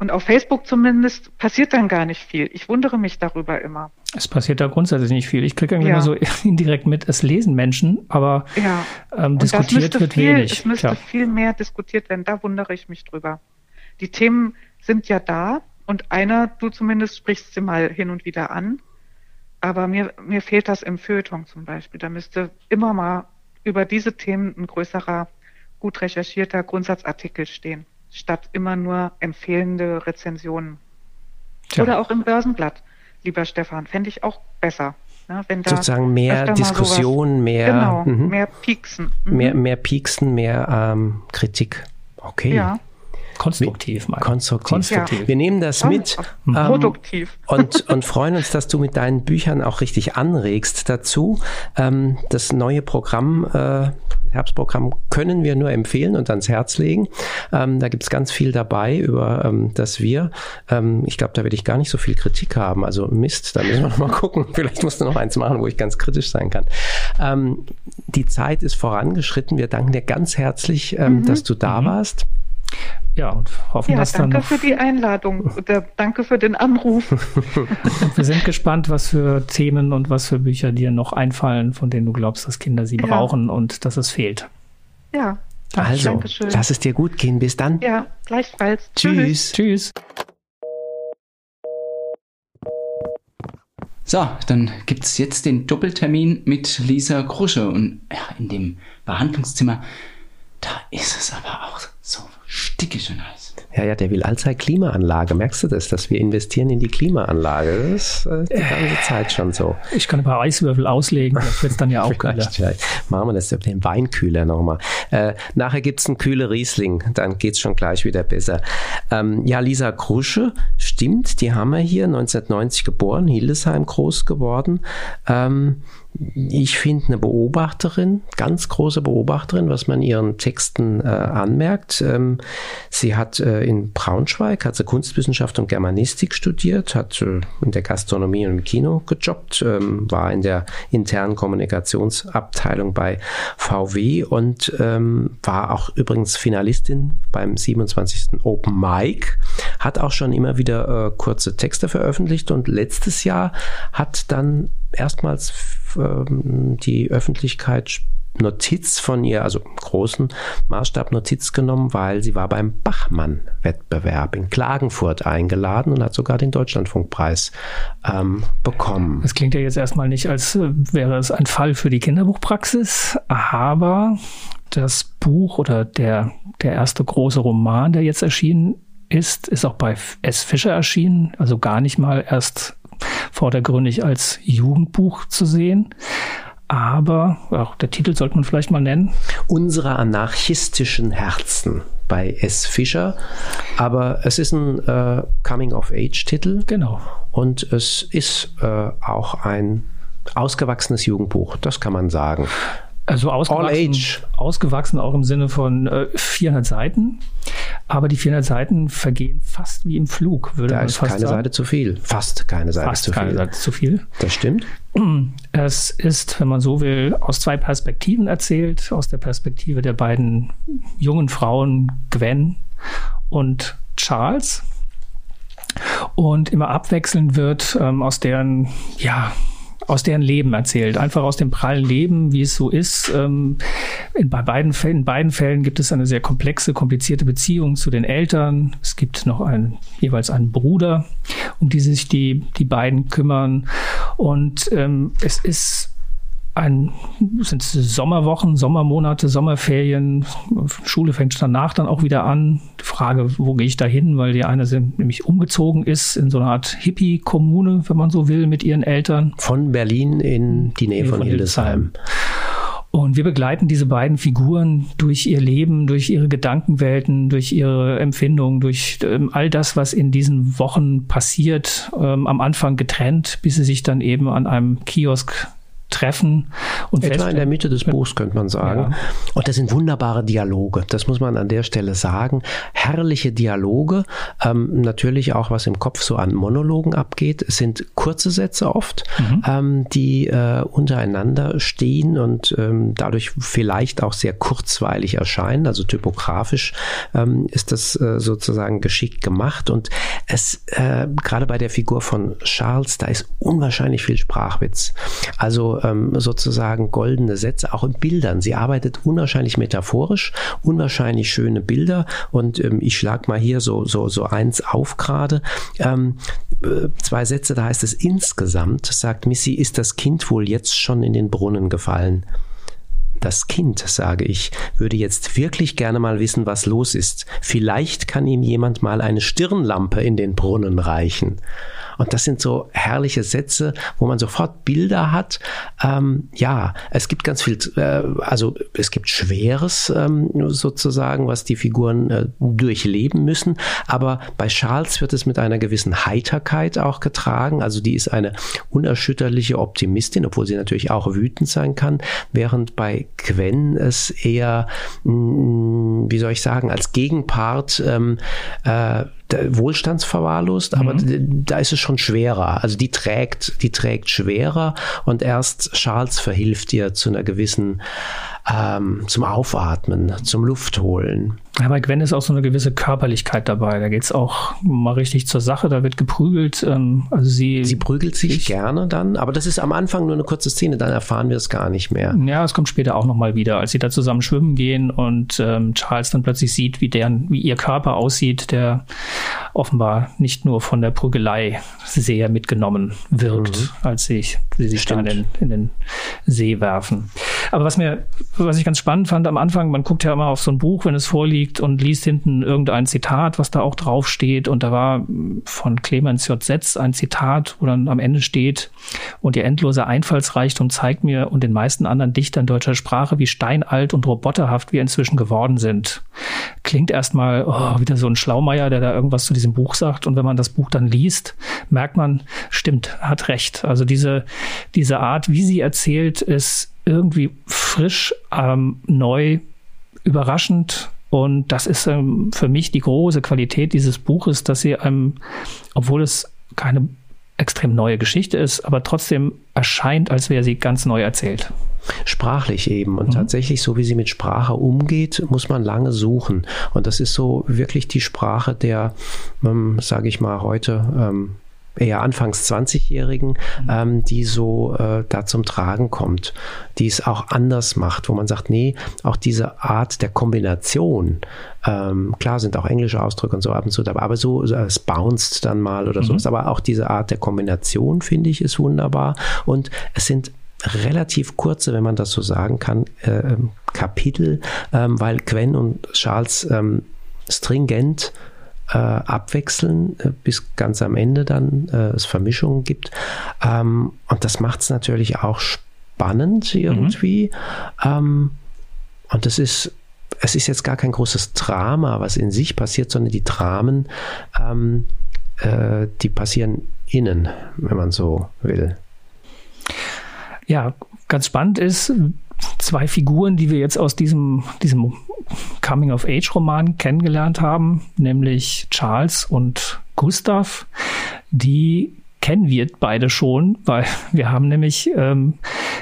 Und auf Facebook zumindest passiert dann gar nicht viel. Ich wundere mich darüber immer. Es passiert da grundsätzlich nicht viel. Ich kriege irgendwie ja. immer so indirekt mit, es lesen Menschen, aber ja. ähm, diskutiert wird viel, wenig. Es müsste Tja. viel mehr diskutiert werden. Da wundere ich mich drüber. Die Themen sind ja da und einer, du zumindest sprichst sie mal hin und wieder an. Aber mir, mir fehlt das im Feuilleton zum Beispiel. Da müsste immer mal über diese Themen ein größerer, gut recherchierter Grundsatzartikel stehen statt immer nur empfehlende Rezensionen. Tja. Oder auch im Börsenblatt, lieber Stefan, fände ich auch besser. Ne, wenn da Sozusagen mehr Diskussion, mehr, genau, mhm. mehr Pieksen. Mhm. Mehr, mehr Pieksen, mehr ähm, Kritik. Okay. Ja. Konstruktiv, mal. Konstruktiv. Konstruktiv. Ja. Wir nehmen das mit. Ähm, Produktiv. Und, und freuen uns, dass du mit deinen Büchern auch richtig anregst dazu. Ähm, das neue Programm, äh, Herbstprogramm können wir nur empfehlen und ans Herz legen. Ähm, da gibt's ganz viel dabei, über ähm, das wir, ähm, ich glaube, da werde ich gar nicht so viel Kritik haben. Also Mist, da müssen wir noch mal gucken. Vielleicht musst du noch eins machen, wo ich ganz kritisch sein kann. Ähm, die Zeit ist vorangeschritten. Wir danken dir ganz herzlich, ähm, mhm. dass du da mhm. warst. Ja, und hoffen, ja, dass danke dann. Danke für die Einladung oder danke für den Anruf. und wir sind gespannt, was für Themen und was für Bücher dir noch einfallen, von denen du glaubst, dass Kinder sie ja. brauchen und dass es fehlt. Ja. Also, Dankeschön. lass es dir gut gehen. Bis dann. Ja, gleichfalls. Tschüss. Tschüss. So, dann gibt es jetzt den Doppeltermin mit Lisa Krusche. Und ja, in dem Behandlungszimmer, da ist es aber auch So stickig und heiß. Ja, ja, der will allzeit Klimaanlage. Merkst du das, dass wir investieren in die Klimaanlage? Das ist äh, die ganze Zeit schon so. Ich kann ein paar Eiswürfel auslegen, das wird dann ja auch kühler. Vielleicht, vielleicht machen wir das über den Weinkühler nochmal. Äh, nachher gibt's einen kühle Riesling, dann geht's schon gleich wieder besser. Ähm, ja, Lisa Krusche, stimmt, die haben wir hier 1990 geboren, Hildesheim groß geworden. Ähm, ich finde eine Beobachterin, ganz große Beobachterin, was man ihren Texten äh, anmerkt. Ähm, sie hat äh, in Braunschweig, hat sie Kunstwissenschaft und Germanistik studiert, hat äh, in der Gastronomie und im Kino gejobbt, ähm, war in der internen Kommunikationsabteilung bei VW und ähm, war auch übrigens Finalistin beim 27. Open Mic, hat auch schon immer wieder äh, kurze Texte veröffentlicht und letztes Jahr hat dann erstmals ähm, die Öffentlichkeit Notiz von ihr, also großen Maßstab Notiz genommen, weil sie war beim Bachmann-Wettbewerb in Klagenfurt eingeladen und hat sogar den Deutschlandfunkpreis ähm, bekommen. Das klingt ja jetzt erstmal nicht, als äh, wäre es ein Fall für die Kinderbuchpraxis, aber das Buch oder der, der erste große Roman, der jetzt erschienen ist, ist auch bei S. Fischer erschienen, also gar nicht mal erst vordergründig als Jugendbuch zu sehen. Aber auch der Titel sollte man vielleicht mal nennen. Unsere anarchistischen Herzen bei S. Fischer. Aber es ist ein äh, Coming-of-Age-Titel. Genau. Und es ist äh, auch ein ausgewachsenes Jugendbuch, das kann man sagen. Also ausgewachsen, ausgewachsen auch im Sinne von äh, 400 Seiten. Aber die 400 Seiten vergehen fast wie im Flug, würde da man fast sagen. Ist keine Seite zu viel. Fast keine Seite fast zu keine viel. Seite zu viel. Das stimmt. Es ist, wenn man so will, aus zwei Perspektiven erzählt. Aus der Perspektive der beiden jungen Frauen Gwen und Charles. Und immer abwechselnd wird ähm, aus deren, ja, aus deren Leben erzählt, einfach aus dem prallen Leben, wie es so ist. Ähm, in, bei beiden Fällen, in beiden Fällen gibt es eine sehr komplexe, komplizierte Beziehung zu den Eltern. Es gibt noch einen, jeweils einen Bruder, um die sich die, die beiden kümmern. Und ähm, es ist ein, sind Sommerwochen, Sommermonate, Sommerferien. Schule fängt danach dann auch wieder an. Die Frage, wo gehe ich da hin? Weil die eine sind nämlich umgezogen ist in so eine Art Hippie-Kommune, wenn man so will, mit ihren Eltern. Von Berlin in die Nähe von, von Hildesheim. Und wir begleiten diese beiden Figuren durch ihr Leben, durch ihre Gedankenwelten, durch ihre Empfindungen, durch ähm, all das, was in diesen Wochen passiert. Ähm, am Anfang getrennt, bis sie sich dann eben an einem Kiosk treffen. Und Etwa in der Mitte des Buchs könnte man sagen. Ja. Und das sind wunderbare Dialoge, das muss man an der Stelle sagen. Herrliche Dialoge, ähm, natürlich auch was im Kopf so an Monologen abgeht. Es sind kurze Sätze oft, mhm. ähm, die äh, untereinander stehen und ähm, dadurch vielleicht auch sehr kurzweilig erscheinen. Also typografisch ähm, ist das äh, sozusagen geschickt gemacht. Und es, äh, gerade bei der Figur von Charles, da ist unwahrscheinlich viel Sprachwitz. Also ähm, sozusagen goldene Sätze, auch in Bildern. Sie arbeitet unwahrscheinlich metaphorisch, unwahrscheinlich schöne Bilder und ähm, ich schlag mal hier so, so, so eins auf gerade. Ähm, äh, zwei Sätze, da heißt es insgesamt, sagt Missy, ist das Kind wohl jetzt schon in den Brunnen gefallen. Das Kind, sage ich, würde jetzt wirklich gerne mal wissen, was los ist. Vielleicht kann ihm jemand mal eine Stirnlampe in den Brunnen reichen. Und das sind so herrliche Sätze, wo man sofort Bilder hat. Ähm, ja, es gibt ganz viel, äh, also es gibt Schweres ähm, sozusagen, was die Figuren äh, durchleben müssen. Aber bei Charles wird es mit einer gewissen Heiterkeit auch getragen. Also die ist eine unerschütterliche Optimistin, obwohl sie natürlich auch wütend sein kann, während bei Gwen es eher, mh, mm, wie soll ich sagen, als Gegenpart ähm, äh, wohlstandsverwahrlost, aber mhm. da ist es schon schwerer. Also die trägt, die trägt schwerer und erst Charles verhilft ihr zu einer gewissen ähm, zum Aufatmen, zum Luftholen. Ja, bei Gwen ist auch so eine gewisse Körperlichkeit dabei. Da geht es auch mal richtig zur Sache. Da wird geprügelt. Ähm, also sie, sie prügelt sich ich, gerne dann, aber das ist am Anfang nur eine kurze Szene. Dann erfahren wir es gar nicht mehr. Ja, es kommt später auch noch mal wieder, als sie da zusammen schwimmen gehen und ähm, Charles dann plötzlich sieht, wie deren, wie ihr Körper aussieht, der offenbar nicht nur von der Prügelei sehr mitgenommen wirkt, mhm. als sie, sie sich dann in, in, den See werfen. Aber was mir, was ich ganz spannend fand am Anfang, man guckt ja immer auf so ein Buch, wenn es vorliegt und liest hinten irgendein Zitat, was da auch draufsteht. Und da war von Clemens J. Setz ein Zitat, wo dann am Ende steht, und ihr endloser Einfallsreichtum zeigt mir und den meisten anderen Dichtern deutscher Sprache, wie steinalt und roboterhaft wir inzwischen geworden sind. Klingt erstmal oh, wieder so ein Schlaumeier, der da irgendwas zu diesem Buch sagt. Und wenn man das Buch dann liest, merkt man, stimmt, hat recht. Also diese, diese Art, wie sie erzählt, ist irgendwie frisch, ähm, neu, überraschend. Und das ist ähm, für mich die große Qualität dieses Buches, dass sie einem, obwohl es keine extrem neue Geschichte ist, aber trotzdem erscheint, als wäre sie ganz neu erzählt. Sprachlich eben. Und mhm. tatsächlich, so wie sie mit Sprache umgeht, muss man lange suchen. Und das ist so wirklich die Sprache der, ähm, sage ich mal, heute ähm, eher anfangs 20-Jährigen, mhm. ähm, die so äh, da zum Tragen kommt, die es auch anders macht, wo man sagt, nee, auch diese Art der Kombination, ähm, klar sind auch englische Ausdrücke und so ab und zu dabei, aber so, es bounced dann mal oder mhm. sowas, aber auch diese Art der Kombination, finde ich, ist wunderbar und es sind relativ kurze, wenn man das so sagen kann, äh, ähm, Kapitel, ähm, weil Gwen und Charles ähm, stringent äh, abwechseln, äh, bis ganz am Ende dann äh, es Vermischungen gibt. Ähm, und das macht es natürlich auch spannend irgendwie. Mhm. Ähm, und das ist, es ist jetzt gar kein großes Drama, was in sich passiert, sondern die Dramen, ähm, äh, die passieren innen, wenn man so will. Ja, ganz spannend ist, zwei Figuren, die wir jetzt aus diesem, diesem Coming-of-Age-Roman kennengelernt haben, nämlich Charles und Gustav, die kennen wir beide schon, weil wir haben nämlich ähm,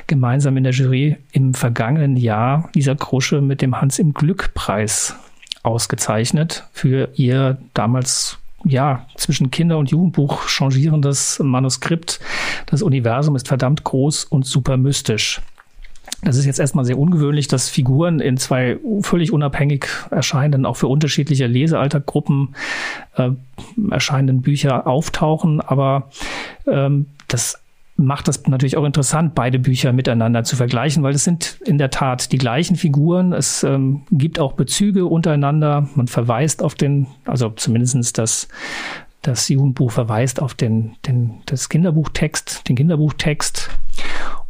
gemeinsam in der Jury im vergangenen Jahr Lisa Krusche mit dem Hans im Glück Preis ausgezeichnet für ihr damals ja, zwischen Kinder- und Jugendbuch changierendes Manuskript. Das Universum ist verdammt groß und super mystisch. Das ist jetzt erstmal sehr ungewöhnlich, dass Figuren in zwei völlig unabhängig erscheinenden, auch für unterschiedliche Lesealtergruppen äh, erscheinenden Bücher auftauchen. Aber ähm, das macht das natürlich auch interessant, beide Bücher miteinander zu vergleichen, weil es sind in der Tat die gleichen Figuren. Es ähm, gibt auch Bezüge untereinander. Man verweist auf den, also zumindestens das, das Jugendbuch verweist auf den, den, das Kinderbuchtext, den Kinderbuchtext.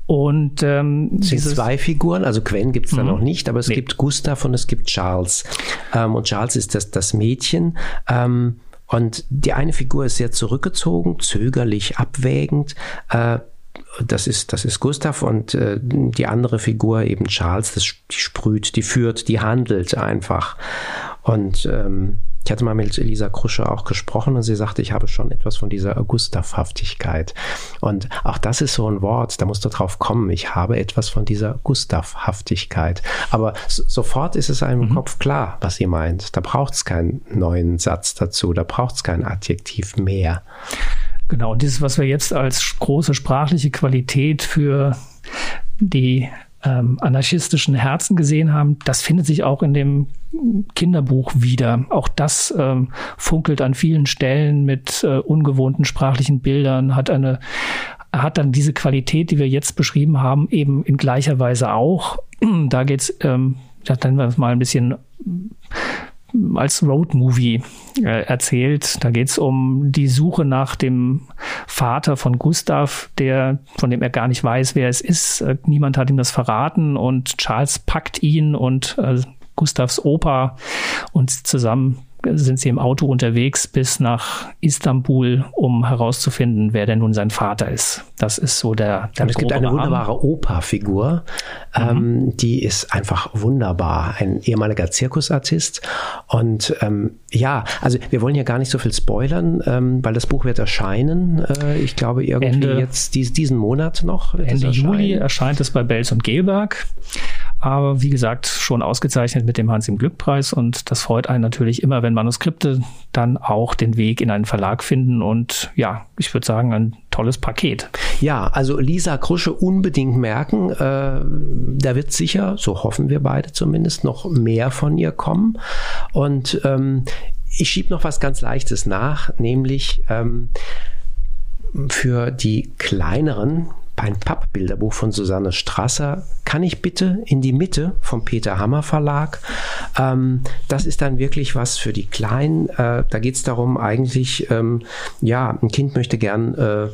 Und ähm, es sind zwei Figuren, also Gwen gibt es da mhm. noch nicht, aber es nee. gibt Gustav und es gibt Charles. Ähm, und Charles ist das, das Mädchen. Ähm, und die eine Figur ist sehr zurückgezogen, zögerlich, abwägend. Äh, das ist, das ist Gustav und äh, die andere Figur eben Charles, die sprüht, die führt, die handelt einfach. Und ähm, ich hatte mal mit Elisa Krusche auch gesprochen und sie sagte, ich habe schon etwas von dieser Gustavhaftigkeit. Und auch das ist so ein Wort, da musst du drauf kommen. Ich habe etwas von dieser Gustavhaftigkeit. Aber sofort ist es einem im mhm. Kopf klar, was sie meint. Da braucht es keinen neuen Satz dazu, da braucht es kein Adjektiv mehr. Genau, und dieses, was wir jetzt als große sprachliche Qualität für die ähm, anarchistischen Herzen gesehen haben, das findet sich auch in dem Kinderbuch wieder. Auch das ähm, funkelt an vielen Stellen mit äh, ungewohnten sprachlichen Bildern, hat eine hat dann diese Qualität, die wir jetzt beschrieben haben, eben in gleicher Weise auch. Da geht's, ähm, da nennen wir es mal ein bisschen als Roadmovie äh, erzählt. Da geht es um die Suche nach dem Vater von Gustav, der, von dem er gar nicht weiß, wer es ist. Äh, niemand hat ihm das verraten und Charles packt ihn und äh, Gustavs Opa und zusammen sind sie im Auto unterwegs bis nach Istanbul, um herauszufinden, wer denn nun sein Vater ist. Das ist so der. der Und es gibt eine wunderbare Opa-Figur, mhm. ähm, die ist einfach wunderbar. Ein ehemaliger Zirkusartist. Und ähm, ja, also wir wollen ja gar nicht so viel spoilern, ähm, weil das Buch wird erscheinen. Äh, ich glaube irgendwie Ende, jetzt dies, diesen Monat noch. Ende Juli erscheint es bei Belz und Gelberg. Aber wie gesagt, schon ausgezeichnet mit dem Hans im Glückpreis und das freut einen natürlich immer, wenn Manuskripte dann auch den Weg in einen Verlag finden. Und ja, ich würde sagen, ein tolles Paket. Ja, also Lisa Krusche unbedingt merken, äh, da wird sicher, so hoffen wir beide zumindest, noch mehr von ihr kommen. Und ähm, ich schiebe noch was ganz Leichtes nach, nämlich ähm, für die kleineren ein Pappbilderbuch von Susanne Strasser. Kann ich bitte in die Mitte vom Peter Hammer Verlag? Ähm, das ist dann wirklich was für die Kleinen. Äh, da geht es darum, eigentlich, ähm, ja, ein Kind möchte gern äh,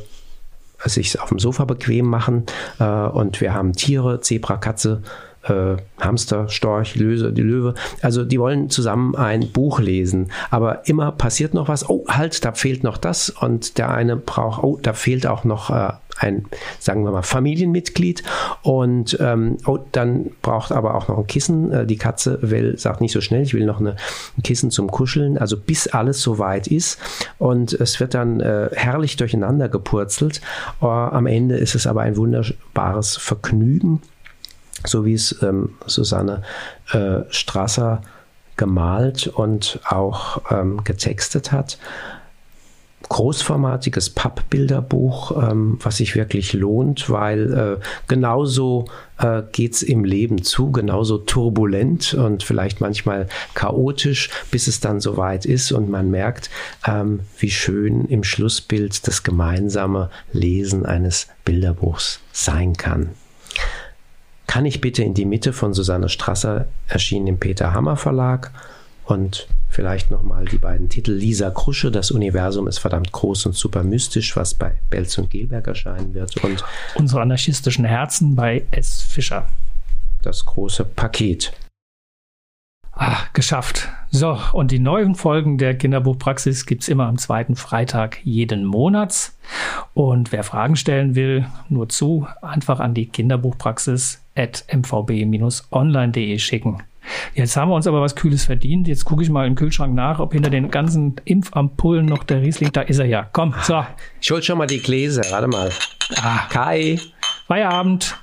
sich auf dem Sofa bequem machen äh, und wir haben Tiere, Zebra, Katze, äh, Hamster, Storch, Löse, die Löwe. Also die wollen zusammen ein Buch lesen, aber immer passiert noch was. Oh, halt, da fehlt noch das und der eine braucht, oh, da fehlt auch noch äh, ein, sagen wir mal, Familienmitglied und ähm, oh, dann braucht aber auch noch ein Kissen. Äh, die Katze will, sagt nicht so schnell, ich will noch eine, ein Kissen zum Kuscheln, also bis alles soweit ist und es wird dann äh, herrlich durcheinander gepurzelt. Uh, am Ende ist es aber ein wunderbares Vergnügen so wie es ähm, Susanne äh, Strasser gemalt und auch ähm, getextet hat. Großformatiges Pappbilderbuch, ähm, was sich wirklich lohnt, weil äh, genauso äh, geht es im Leben zu, genauso turbulent und vielleicht manchmal chaotisch, bis es dann soweit ist und man merkt, ähm, wie schön im Schlussbild das gemeinsame Lesen eines Bilderbuchs sein kann. Kann ich bitte in die Mitte von Susanne Strasser erschienen im Peter Hammer Verlag und vielleicht nochmal die beiden Titel Lisa Krusche, das Universum ist verdammt groß und super mystisch, was bei Belz und Gelberg erscheinen wird und unsere anarchistischen Herzen bei S. Fischer. Das große Paket. Ah, geschafft. So, und die neuen Folgen der Kinderbuchpraxis gibt es immer am zweiten Freitag jeden Monats. Und wer Fragen stellen will, nur zu, einfach an die Kinderbuchpraxis mvb-online.de schicken. Jetzt haben wir uns aber was Kühles verdient. Jetzt gucke ich mal im Kühlschrank nach, ob hinter den ganzen Impfampullen noch der Riesling, da ist er ja. Komm, so. Ich hol schon mal die Gläser, warte mal. Ah. Kai. Feierabend.